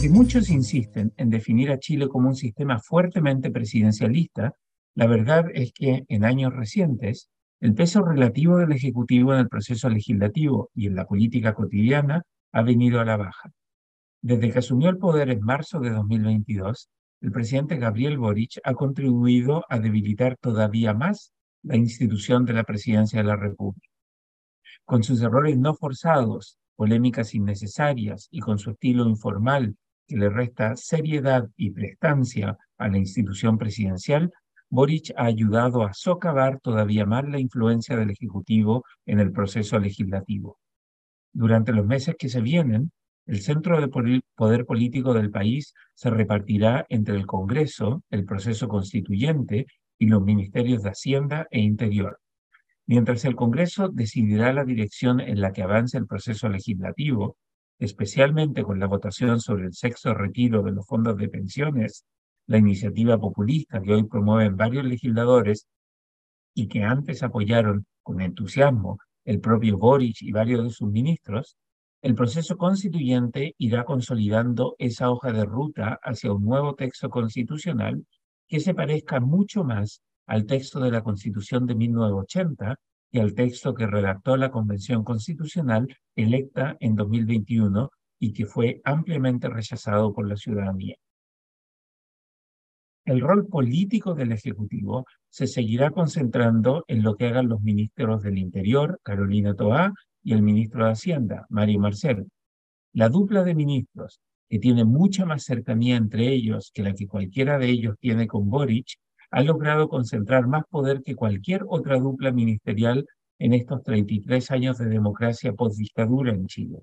Aunque muchos insisten en definir a Chile como un sistema fuertemente presidencialista, la verdad es que en años recientes el peso relativo del Ejecutivo en el proceso legislativo y en la política cotidiana ha venido a la baja. Desde que asumió el poder en marzo de 2022, el presidente Gabriel Boric ha contribuido a debilitar todavía más la institución de la presidencia de la República. Con sus errores no forzados, polémicas innecesarias y con su estilo informal que le resta seriedad y prestancia a la institución presidencial, Boric ha ayudado a socavar todavía más la influencia del Ejecutivo en el proceso legislativo. Durante los meses que se vienen, el centro de poder político del país se repartirá entre el Congreso, el proceso constituyente y los ministerios de Hacienda e Interior. Mientras el Congreso decidirá la dirección en la que avance el proceso legislativo, especialmente con la votación sobre el sexto retiro de los fondos de pensiones, la iniciativa populista que hoy promueven varios legisladores y que antes apoyaron con entusiasmo el propio Boric y varios de sus ministros, el proceso constituyente irá consolidando esa hoja de ruta hacia un nuevo texto constitucional que se parezca mucho más al texto de la Constitución de 1980 y al texto que redactó la Convención Constitucional electa en 2021 y que fue ampliamente rechazado por la ciudadanía. El rol político del Ejecutivo se seguirá concentrando en lo que hagan los ministros del Interior, Carolina Toá, y el ministro de Hacienda, Mario Marcel. La dupla de ministros, que tiene mucha más cercanía entre ellos que la que cualquiera de ellos tiene con Boric, ha logrado concentrar más poder que cualquier otra dupla ministerial en estos 33 años de democracia post-dictadura en Chile.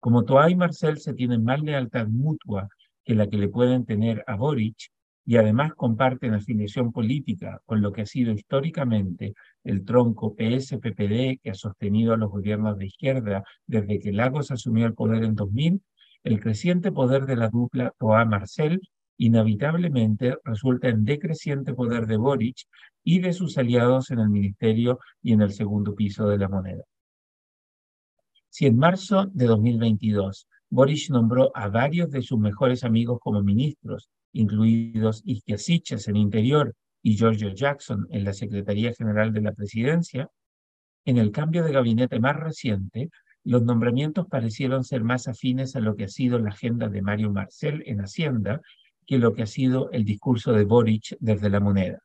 Como Toa y Marcel se tienen más lealtad mutua que la que le pueden tener a Boric, y además comparten afiliación política con lo que ha sido históricamente el tronco PS-PPD que ha sostenido a los gobiernos de izquierda desde que Lagos asumió el poder en 2000, el creciente poder de la dupla Toa-Marcel inevitablemente resulta en decreciente poder de Boric y de sus aliados en el ministerio y en el segundo piso de la moneda. Si en marzo de 2022 Boric nombró a varios de sus mejores amigos como ministros incluidos Isquiasiches en Interior y Giorgio Jackson en la Secretaría General de la Presidencia, en el cambio de gabinete más reciente, los nombramientos parecieron ser más afines a lo que ha sido la agenda de Mario Marcel en Hacienda que lo que ha sido el discurso de Boric desde la moneda.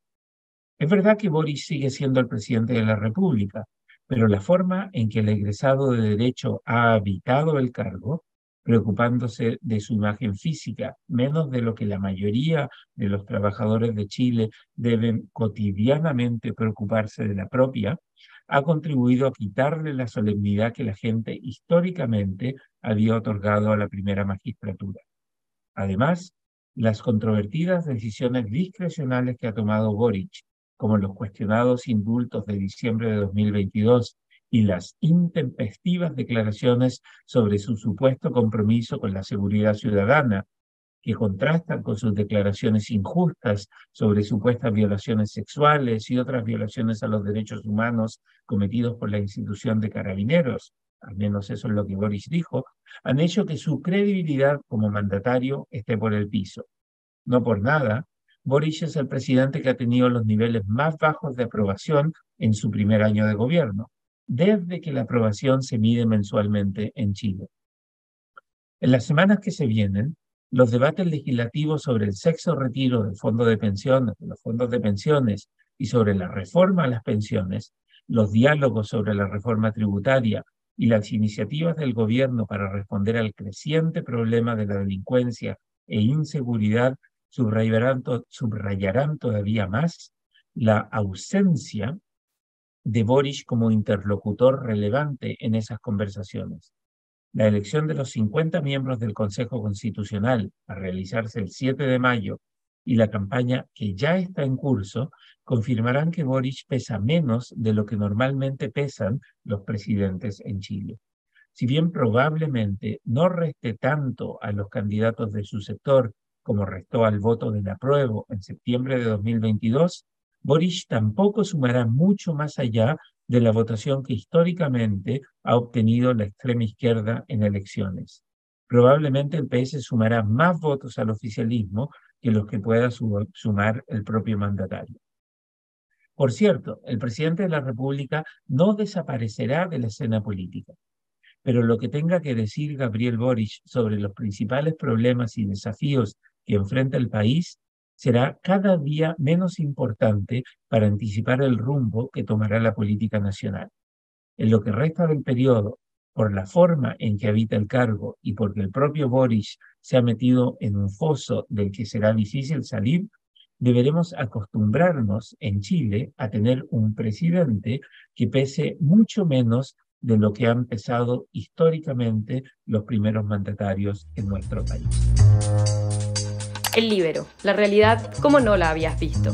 Es verdad que Boric sigue siendo el presidente de la República, pero la forma en que el egresado de Derecho ha habitado el cargo preocupándose de su imagen física, menos de lo que la mayoría de los trabajadores de Chile deben cotidianamente preocuparse de la propia, ha contribuido a quitarle la solemnidad que la gente históricamente había otorgado a la primera magistratura. Además, las controvertidas decisiones discrecionales que ha tomado Boric, como los cuestionados indultos de diciembre de 2022 y las intempestivas declaraciones sobre su supuesto compromiso con la seguridad ciudadana, que contrastan con sus declaraciones injustas sobre supuestas violaciones sexuales y otras violaciones a los derechos humanos cometidos por la institución de carabineros, al menos eso es lo que Boris dijo, han hecho que su credibilidad como mandatario esté por el piso. No por nada, Boris es el presidente que ha tenido los niveles más bajos de aprobación en su primer año de gobierno desde que la aprobación se mide mensualmente en Chile. En las semanas que se vienen, los debates legislativos sobre el sexo retiro del fondo de pensiones, de los fondos de pensiones y sobre la reforma a las pensiones, los diálogos sobre la reforma tributaria y las iniciativas del gobierno para responder al creciente problema de la delincuencia e inseguridad subrayarán, todavía más la ausencia de Boris como interlocutor relevante en esas conversaciones. La elección de los 50 miembros del Consejo Constitucional a realizarse el 7 de mayo y la campaña que ya está en curso confirmarán que Boris pesa menos de lo que normalmente pesan los presidentes en Chile. Si bien probablemente no reste tanto a los candidatos de su sector como restó al voto del apruebo en septiembre de 2022, Boris tampoco sumará mucho más allá de la votación que históricamente ha obtenido la extrema izquierda en elecciones. probablemente el PS sumará más votos al oficialismo que los que pueda sumar el propio mandatario. Por cierto, el presidente de la República no desaparecerá de la escena política, pero lo que tenga que decir Gabriel Boric sobre los principales problemas y desafíos que enfrenta el país será cada día menos importante para anticipar el rumbo que tomará la política nacional. En lo que resta del periodo, por la forma en que habita el cargo y porque el propio Boric se ha metido en un foso del que será difícil salir, deberemos acostumbrarnos en Chile a tener un presidente que pese mucho menos de lo que han pesado históricamente los primeros mandatarios en nuestro país. El libero, la realidad como no la habías visto.